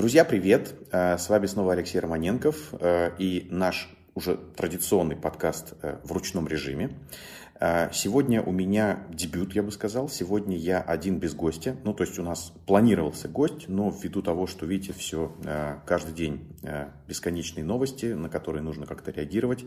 Друзья, привет! Э, с вами снова Алексей Романенков э, и наш уже традиционный подкаст э, в ручном режиме. Сегодня у меня дебют, я бы сказал. Сегодня я один без гостя. Ну, то есть у нас планировался гость, но ввиду того, что, видите, все каждый день бесконечные новости, на которые нужно как-то реагировать,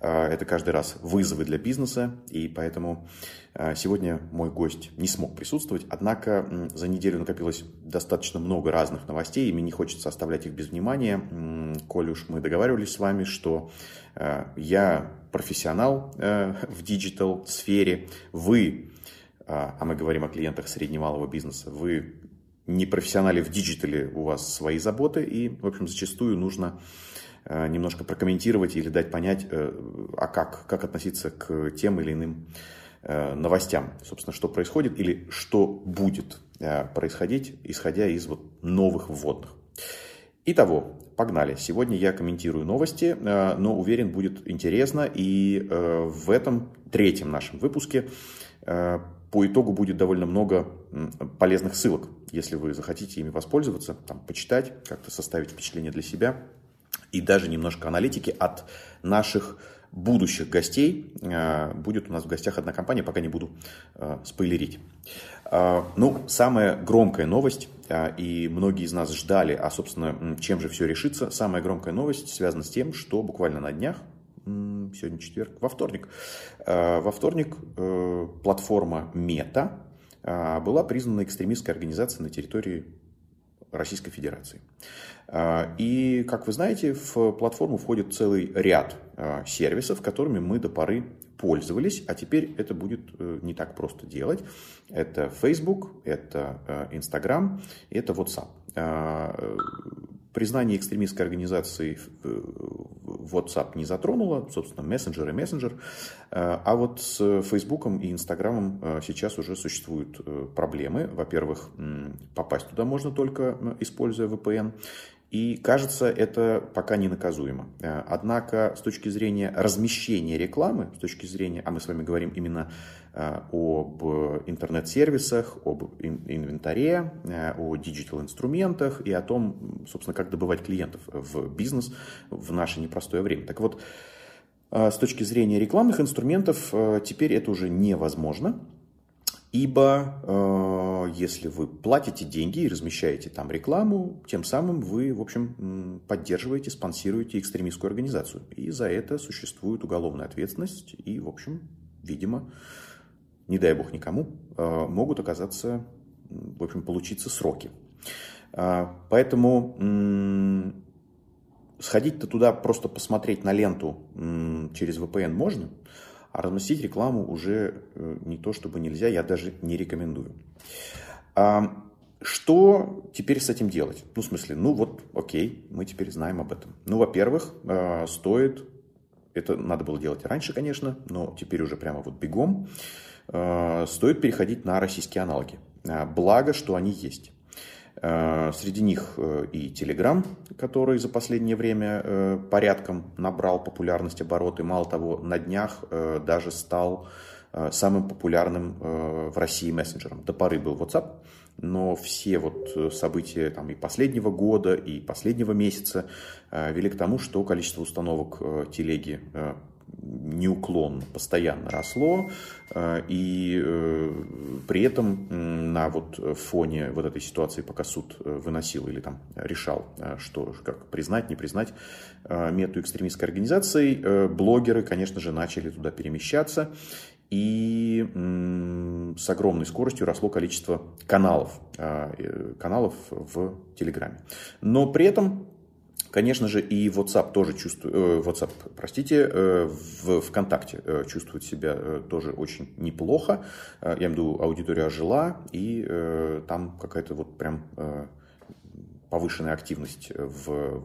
это каждый раз вызовы для бизнеса, и поэтому а, сегодня мой гость не смог присутствовать. Однако за неделю накопилось достаточно много разных новостей, и мне не хочется оставлять их без внимания. Коль уж мы договаривались с вами, что а, я профессионал в digital сфере, вы, а мы говорим о клиентах среднего-малого бизнеса, вы не профессионалы в digital е, у вас свои заботы, и, в общем, зачастую нужно Э, немножко прокомментировать или дать понять, э, а как, как относиться к тем или иным э, новостям, собственно, что происходит или что будет происходить, исходя из вот новых вводных. Итого, погнали. Сегодня я комментирую новости, но уверен, будет интересно. И в этом третьем нашем выпуске по итогу будет довольно много полезных ссылок, если вы захотите ими воспользоваться, там, почитать, как-то составить впечатление для себя и даже немножко аналитики от наших будущих гостей. Э, будет у нас в гостях одна компания, пока не буду э, спойлерить. Э, ну, самая громкая новость, и многие из нас ждали, а, собственно, чем же все решится. Самая громкая новость связана с тем, что буквально на днях, сегодня четверг, во вторник, во вторник платформа Мета была признана экстремистской организацией на территории Российской Федерации. А, и, как вы знаете, в платформу входит целый ряд а, сервисов, которыми мы до поры пользовались, а теперь это будет э, не так просто делать. Это Facebook, это э, Instagram, это WhatsApp. Признание экстремистской организации WhatsApp не затронуло, собственно, мессенджер и мессенджер. А вот с Facebook и Instagram сейчас уже существуют э, проблемы. Во-первых, попасть туда можно только используя VPN. И кажется, это пока не наказуемо. Э, однако, с точки зрения размещения рекламы, с точки зрения, а мы с вами говорим именно э, об интернет-сервисах, об инвентаре, э, о диджитал-инструментах и о том, собственно, как добывать клиентов в бизнес в наше непростое время. Так вот, с точки зрения рекламных инструментов, теперь это уже невозможно. Ибо э, если вы платите деньги и размещаете там рекламу, тем самым вы, в общем, поддерживаете, спонсируете экстремистскую организацию. И за это существует уголовная ответственность. И, в общем, видимо, не дай бог никому, э, могут оказаться, в общем, получиться сроки. Э, поэтому сходить-то туда просто посмотреть на ленту через VPN можно – а разместить рекламу уже э, не то чтобы нельзя, я даже не рекомендую. А, что теперь с этим делать? Ну, в смысле, ну вот, окей, мы теперь знаем об этом. Ну, во-первых, стоит, это надо было делать раньше, конечно, но теперь уже прямо вот бегом, стоит переходить на российские аналоги. Благо, что они есть. Э, среди них э, и Telegram, который за последнее время э, порядком набрал популярность обороты. Мало того, на днях даже стал самым популярным в России мессенджером. До поры был WhatsApp, но все вот события там, и последнего года, и последнего месяца вели к тому, что количество установок телеги неуклонно, постоянно росло, э, и э, при этом на вот фоне вот этой ситуации, пока суд э, выносил или там решал, что как признать, не признать мету экстремистской организацией, блогеры, конечно же, начали туда перемещаться, и с огромной скоростью росло количество каналов, каналов в Телеграме. Но при этом Конечно же, и WhatsApp тоже чувствует, э, WhatsApp, простите, э, в ВКонтакте э, чувствует себя тоже очень неплохо. Я имею в виду, аудитория ожила, и там какая-то вот прям повышенная активность в,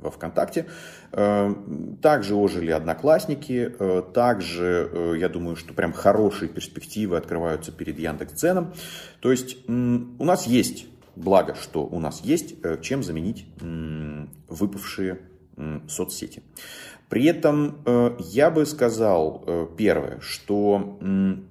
во ВКонтакте. Также ожили одноклассники, также, я думаю, что прям хорошие перспективы открываются перед Яндекс.Дзеном. То есть у нас есть благо, что у нас есть э, чем заменить выпавшие соцсети. При этом э, я бы сказал э, первое, что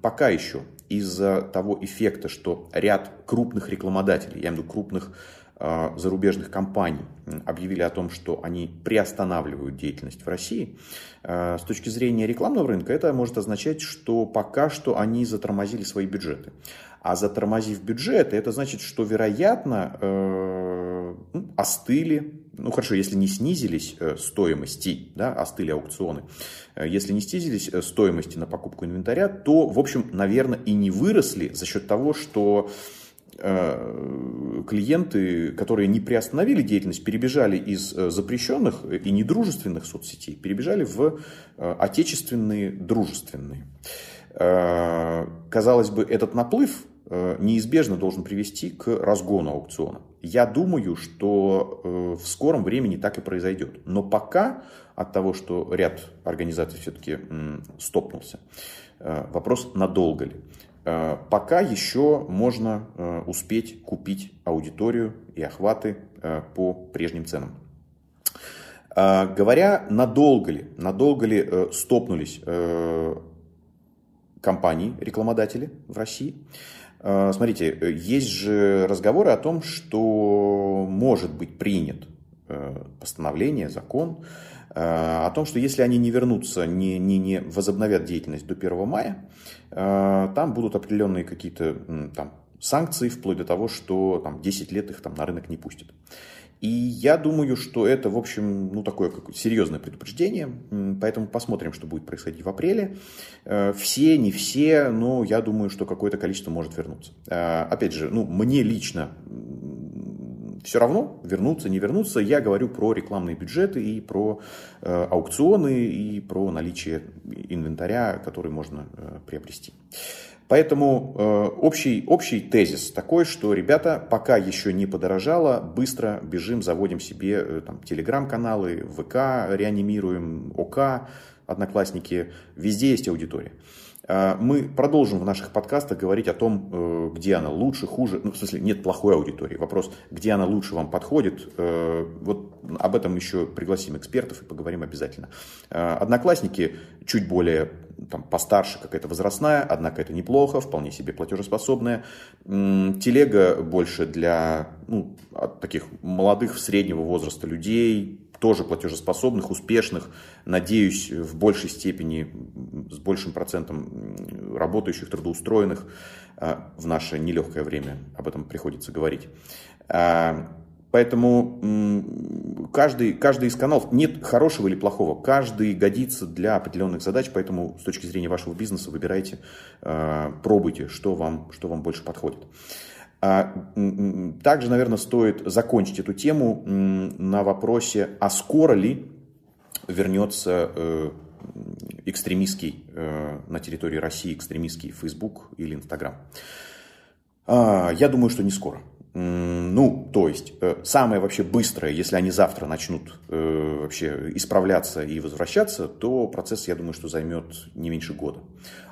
пока еще из-за того эффекта, что ряд крупных рекламодателей, я имею в виду крупных зарубежных компаний объявили о том, что они приостанавливают деятельность в России, с точки зрения рекламного рынка это может означать, что пока что они затормозили свои бюджеты. А затормозив бюджеты, это значит, что, вероятно, э, ну, остыли, ну хорошо, если не снизились э, стоимости, да, остыли аукционы, э, если не снизились стоимости на покупку инвентаря, то, в общем, наверное, и не выросли за счет того, что клиенты, которые не приостановили деятельность, перебежали из запрещенных и недружественных соцсетей, перебежали в отечественные дружественные. Казалось бы, этот наплыв Э, неизбежно должен привести к разгону аукциона. Я думаю, что э, в скором времени так и произойдет. Но пока от того, что ряд организаций все-таки стопнулся, э, вопрос надолго ли. Пока еще можно успеть купить аудиторию и охваты по прежним ценам. Говоря, надолго ли, надолго ли стопнулись компании, рекламодатели в России, Э, смотрите, есть же разговоры о том, что может быть принят э, постановление, закон, э, о том, что если они не вернутся, не, не, не возобновят деятельность до 1 мая, там будут определенные какие-то там, санкции, вплоть до того, что там, 10 лет их там, на рынок не пустят. И я думаю, что это, в общем, ну, такое как серьезное предупреждение, поэтому посмотрим, что будет происходить в апреле. Э, все, не все, но я думаю, что какое-то количество может вернуться. Э, опять же, ну, мне лично все равно, вернуться, не вернуться, я говорю про рекламные бюджеты и про э, аукционы и про наличие инвентаря, который можно э, приобрести. Поэтому э, общий, общий тезис такой, что, ребята, пока еще не подорожало, быстро бежим, заводим себе э, там, телеграм-каналы, ВК реанимируем, ОК, Одноклассники, везде есть аудитория. Э, мы продолжим в наших подкастах говорить о том, э, где она лучше, хуже. Ну, в смысле, нет плохой аудитории. Вопрос, где она лучше вам подходит. Э, вот об этом еще пригласим экспертов и поговорим обязательно. Одноклассники чуть более там, постарше, какая-то возрастная, однако это неплохо, вполне себе платежеспособная. Телега больше для ну, таких молодых, среднего возраста людей, тоже платежеспособных, успешных, надеюсь, в большей степени, с большим процентом работающих, трудоустроенных в наше нелегкое время, об этом приходится говорить. Поэтому каждый, каждый из каналов, нет хорошего или плохого, каждый годится для определенных задач, поэтому с точки зрения вашего бизнеса выбирайте, а, пробуйте, что вам, что вам больше подходит. А, также, наверное, стоит закончить эту тему на вопросе, а скоро ли вернется э, экстремистский э, на территории России экстремистский Facebook или Instagram. А, я думаю, что не скоро. Ну, то есть, э, самое вообще быстрое, если они завтра начнут э, вообще исправляться и возвращаться, то процесс, я думаю, что займет не меньше года.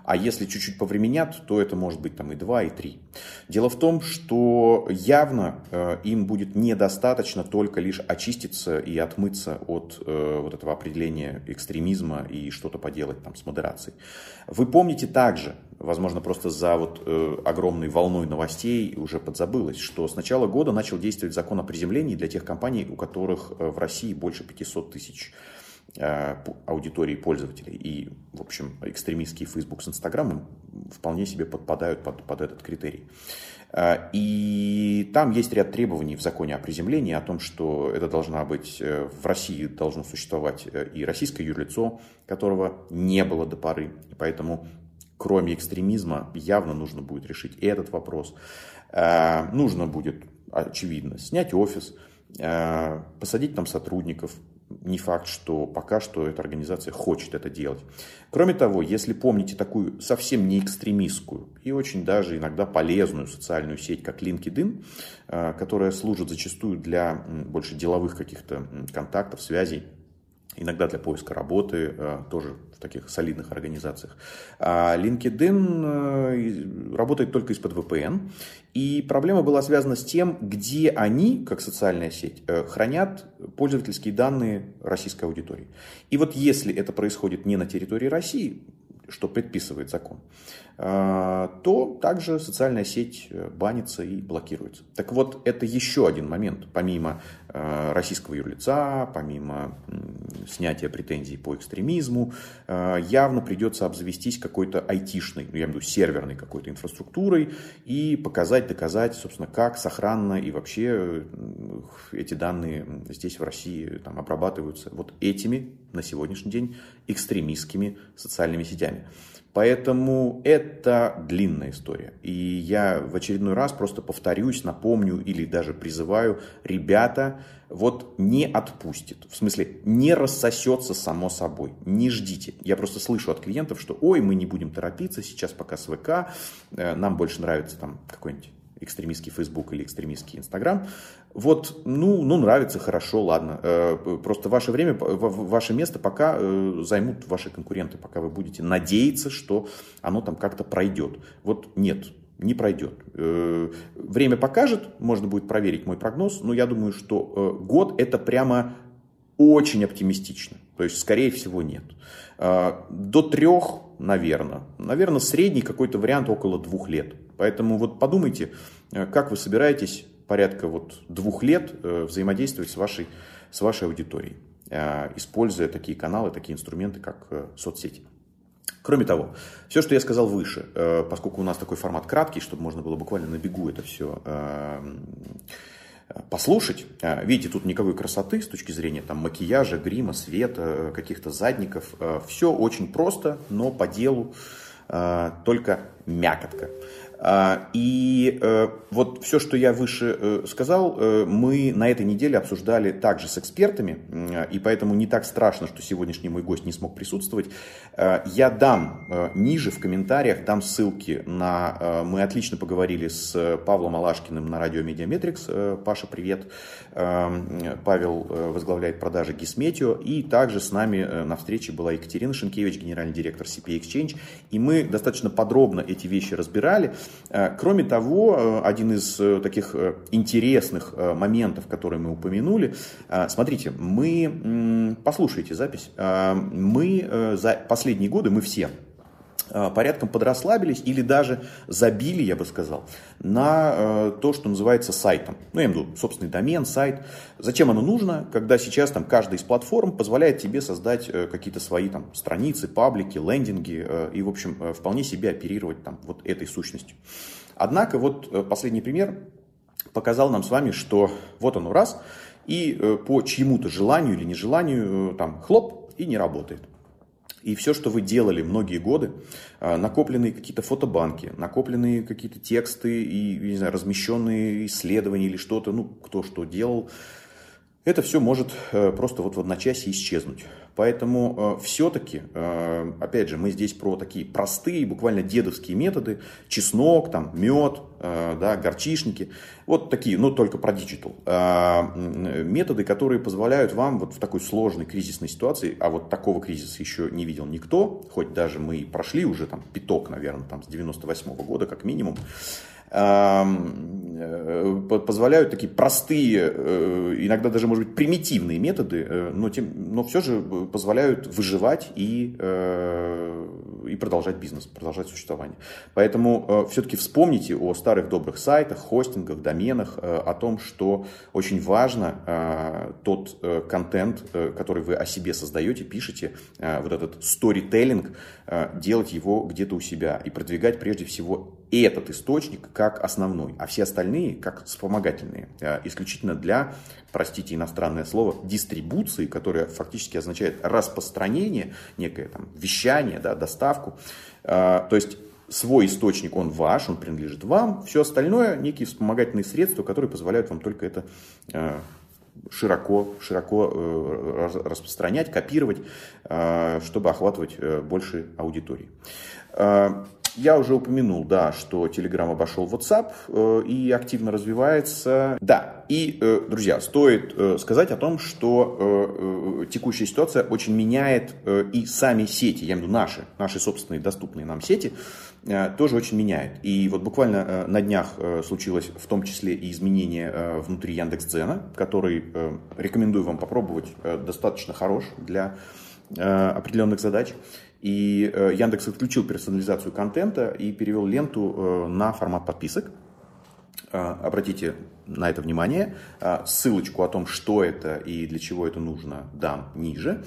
А если чуть-чуть повременят, то это может быть там и 2, и 3. Дело в том, что явно э, им будет недостаточно только лишь очиститься и отмыться от вот этого определения экстремизма и что-то поделать там с модерацией. Вы помните также, возможно, просто за вот огромной волной новостей уже подзабылось, что с начала года начал действовать закон о приземлении для тех компаний, у которых э, в России больше 500 тысяч Э, аудитории пользователей. И, в общем, экстремистские Facebook с Инстаграмом вполне себе подпадают под, под этот критерий. Э, и там есть ряд требований в законе о приземлении о том, что это должна быть, в России должно существовать и российское юрлицо, которого не было до поры. И поэтому, кроме экстремизма, явно нужно будет решить и этот вопрос. Нужно будет, очевидно, снять офис, посадить там сотрудников, не факт, что пока что эта организация хочет это делать. Кроме того, если помните такую совсем не экстремистскую и очень даже иногда полезную социальную сеть, как LinkedIn, э, которая служит зачастую для больше деловых каких-то контактов, связей, иногда для поиска работы, э, тоже в таких солидных организациях. А LinkedIn э, работает только из-под VPN, и проблема была связана с тем, где они, как социальная сеть, э, хранят пользовательские данные российской аудитории. И вот если это происходит не на территории России, что предписывает закон, то также социальная сеть э, банится и блокируется. Так вот, это еще один момент, помимо э, российского юрлица, помимо снятия претензий по экстремизму, э, явно придется обзавестись какой-то айтишной, ну, я имею в виду серверной какой-то инфраструктурой и показать, доказать, собственно, как сохранно и вообще эти данные здесь в России там, обрабатываются вот этими на сегодняшний день экстремистскими социальными сетями. Поэтому это длинная история. И я в очередной раз просто повторюсь, напомню или даже призываю, ребята, вот не отпустит. В смысле, не рассосется само собой. Не ждите. Я просто слышу от клиентов, что ой, мы не будем торопиться, сейчас пока с ВК, э, нам больше нравится там какой-нибудь экстремистский Facebook или экстремистский Instagram. Вот, ну, ну, нравится, хорошо, ладно. Э, просто ваше время, ваше место пока э, займут ваши конкуренты, пока вы будете надеяться, что оно там как-то пройдет. Вот нет, не пройдет. Э, время покажет, можно будет проверить мой прогноз, но я думаю, что год это прямо очень оптимистично. То есть, скорее всего, нет. До трех, наверное. Наверное, средний какой-то вариант около двух лет. Поэтому вот подумайте, как вы собираетесь порядка вот двух лет э, взаимодействовать с вашей, с вашей аудиторией, э, используя такие каналы, такие инструменты, как э, соцсети. Кроме того, все, что я сказал выше, поскольку у нас такой формат краткий, чтобы можно было буквально на бегу это все послушать. Видите, тут никакой красоты с точки зрения там, макияжа, грима, света, каких-то задников. Все очень просто, но по делу только мякотка. А, и э, вот все, что я выше э, сказал, э, мы на этой неделе обсуждали также с экспертами, и поэтому не так страшно, что сегодняшний мой гость не смог присутствовать. Я дам ниже в комментариях, дам ссылки на... Мы отлично поговорили с Павлом Алашкиным на радио MediaMetrics. Паша, привет. Павел возглавляет продажи Gismeteo. И также с нами на встрече была Екатерина Шенкевич, генеральный директор CP Exchange. И мы достаточно подробно эти вещи разбирали. Э, кроме того, э, один из э, таких интересных моментов, которые мы упомянули, смотрите, мы, послушайте запись, мы за последние годы, мы все, порядком подрасслабились или даже забили, я бы сказал, на то, что называется сайтом. Ну, я имею в виду собственный домен, сайт. Зачем оно нужно, когда сейчас там каждая из платформ позволяет тебе создать какие-то свои там страницы, паблики, лендинги и, в общем, вполне себе оперировать там вот этой сущностью. Однако вот э, последний пример показал нам с вами, что вот оно раз, и э, по чьему-то желанию или нежеланию э, там хлоп и не работает. И все, что вы делали многие годы, накопленные какие-то фотобанки, накопленные какие-то тексты и, не знаю, размещенные исследования или что-то, ну, кто что делал, это все может просто вот в одночасье исчезнуть. Поэтому э, все-таки, э, опять же, мы здесь про такие простые, буквально дедовские методы. Чеснок, там, мед, э, да, горчишники. Вот такие, но только про digital. Э, методы, которые позволяют вам вот в такой сложной кризисной ситуации, а вот такого кризиса еще не видел никто, хоть даже мы прошли уже там пяток, наверное, там с 98 -го года как минимум, Э, позволяют такие простые, э, иногда даже, может быть, примитивные методы, э, но, тем, но все же позволяют выживать и, и продолжать бизнес, продолжать существование. Поэтому все-таки вспомните о старых добрых сайтах, хостингах, доменах, о том, что очень важно тот контент, который вы о себе создаете, пишете, вот этот storytelling, делать его где-то у себя и продвигать прежде всего этот источник как основной, а все остальные как вспомогательные, э, исключительно для, простите иностранное слово, дистрибуции, которое фактически означает распространение, некое там вещание, да, доставку. Э, то есть свой источник, он ваш, он принадлежит вам, все остальное некие вспомогательные средства, которые позволяют вам только это э, широко, широко распространять, копировать, чтобы охватывать больше аудитории. Я уже упомянул, да, что Telegram обошел WhatsApp э, и активно развивается. Да, и, э, друзья, стоит э, сказать о том, что текущая ситуация очень меняет и сами сети, я имею в виду наши, наши собственные доступные нам сети, тоже очень меняет. И вот буквально на днях случилось в том числе и изменение внутри Яндекс.Дзена, который рекомендую вам попробовать, достаточно хорош для определенных задач. И Яндекс отключил персонализацию контента и перевел ленту на формат подписок. Обратите на это внимание. Ссылочку о том, что это и для чего это нужно, дам ниже.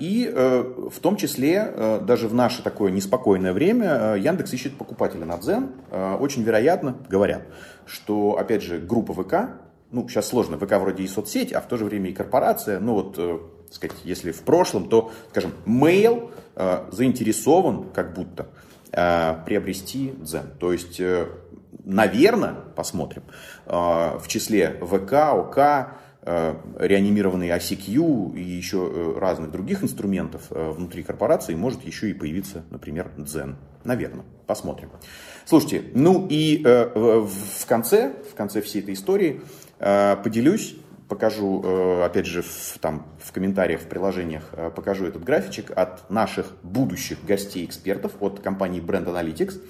И э, в том числе, э, даже в наше такое неспокойное время, э, Яндекс ищет покупателя на Дзен. Очень вероятно, говорят, что, опять же, группа ВК, ну, сейчас сложно, ВК вроде и соцсеть, а в то же время и корпорация, ну, вот, так сказать, если в прошлом, то, скажем, Mail заинтересован, как будто, приобрести Дзен. То есть, наверное, посмотрим, в числе ВК, ОК, Э, реанимированный ICQ и еще э, разных других инструментов э, внутри корпорации может еще и появиться, например, Дзен. Наверное, посмотрим. Слушайте, ну и в конце, в конце всей этой истории поделюсь, покажу, опять же, в, там, в комментариях, в приложениях покажу этот графичек от наших будущих гостей-экспертов от компании Brand Analytics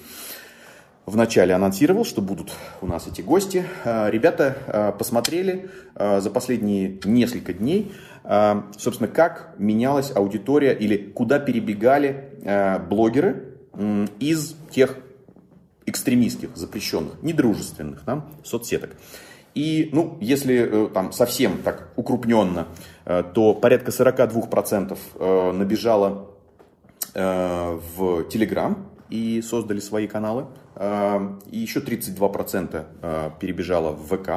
вначале анонсировал, что будут у нас эти гости. А, ребята посмотрели за последние несколько дней, собственно, как менялась аудитория или куда перебегали блогеры из тех экстремистских, запрещенных, недружественных да, соцсеток. И, ну, если э, там совсем так укрупненно, э, то порядка 42% э, набежало в Telegram и создали свои каналы. И еще 32% э, перебежало в ВК.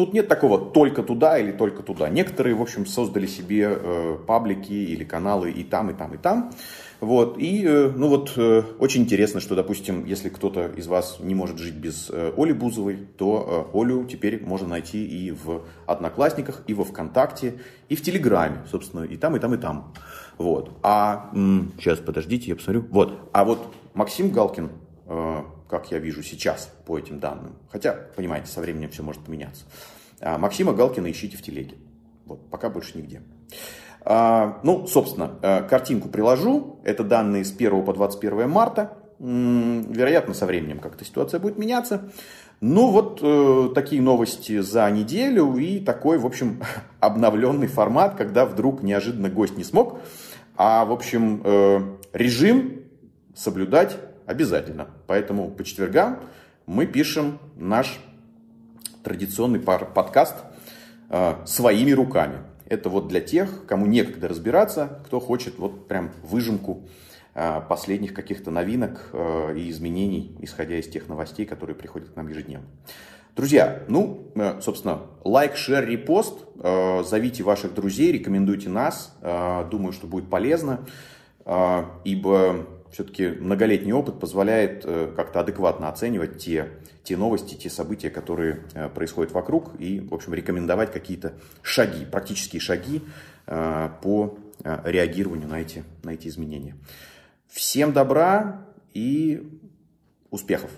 Э, тут нет такого только туда или только туда. Некоторые, в общем, создали себе э, паблики или каналы и там, и там, и там. Вот. И, ну вот, очень интересно, что, допустим, если кто-то из вас не может жить без Оли Бузовой, то Олю теперь можно найти и в Одноклассниках, и во Вконтакте, и в Телеграме, собственно, и там, и там, и там. Вот. А, сейчас, подождите, я посмотрю. Вот. А вот Максим Галкин Э, как я вижу сейчас по этим данным. Хотя, понимаете, со временем все может поменяться. А, Максима Галкина ищите в телеге. Вот, пока больше нигде. А, ну, собственно, э, картинку приложу. Это данные с 1 по 21 марта. Вероятно, со временем как-то ситуация будет меняться. Ну, вот э, такие новости за неделю и такой, в общем, обновленный формат, когда вдруг неожиданно гость не смог. А, в общем, э, режим соблюдать Обязательно. Поэтому по четвергам мы пишем наш традиционный подкаст э, своими руками. Это вот для тех, кому некогда разбираться, кто хочет вот прям выжимку э, последних каких-то новинок э, и изменений, исходя из тех новостей, которые приходят к нам ежедневно. Друзья, ну, собственно, лайк, шер, репост. Зовите ваших друзей, рекомендуйте нас. Думаю, что будет полезно, ибо все-таки многолетний опыт позволяет э, как-то адекватно оценивать те, те новости, те события, которые э, происходят вокруг, и, в общем, рекомендовать какие-то шаги, практические шаги э, по реагированию на эти, на эти изменения. Всем добра и успехов!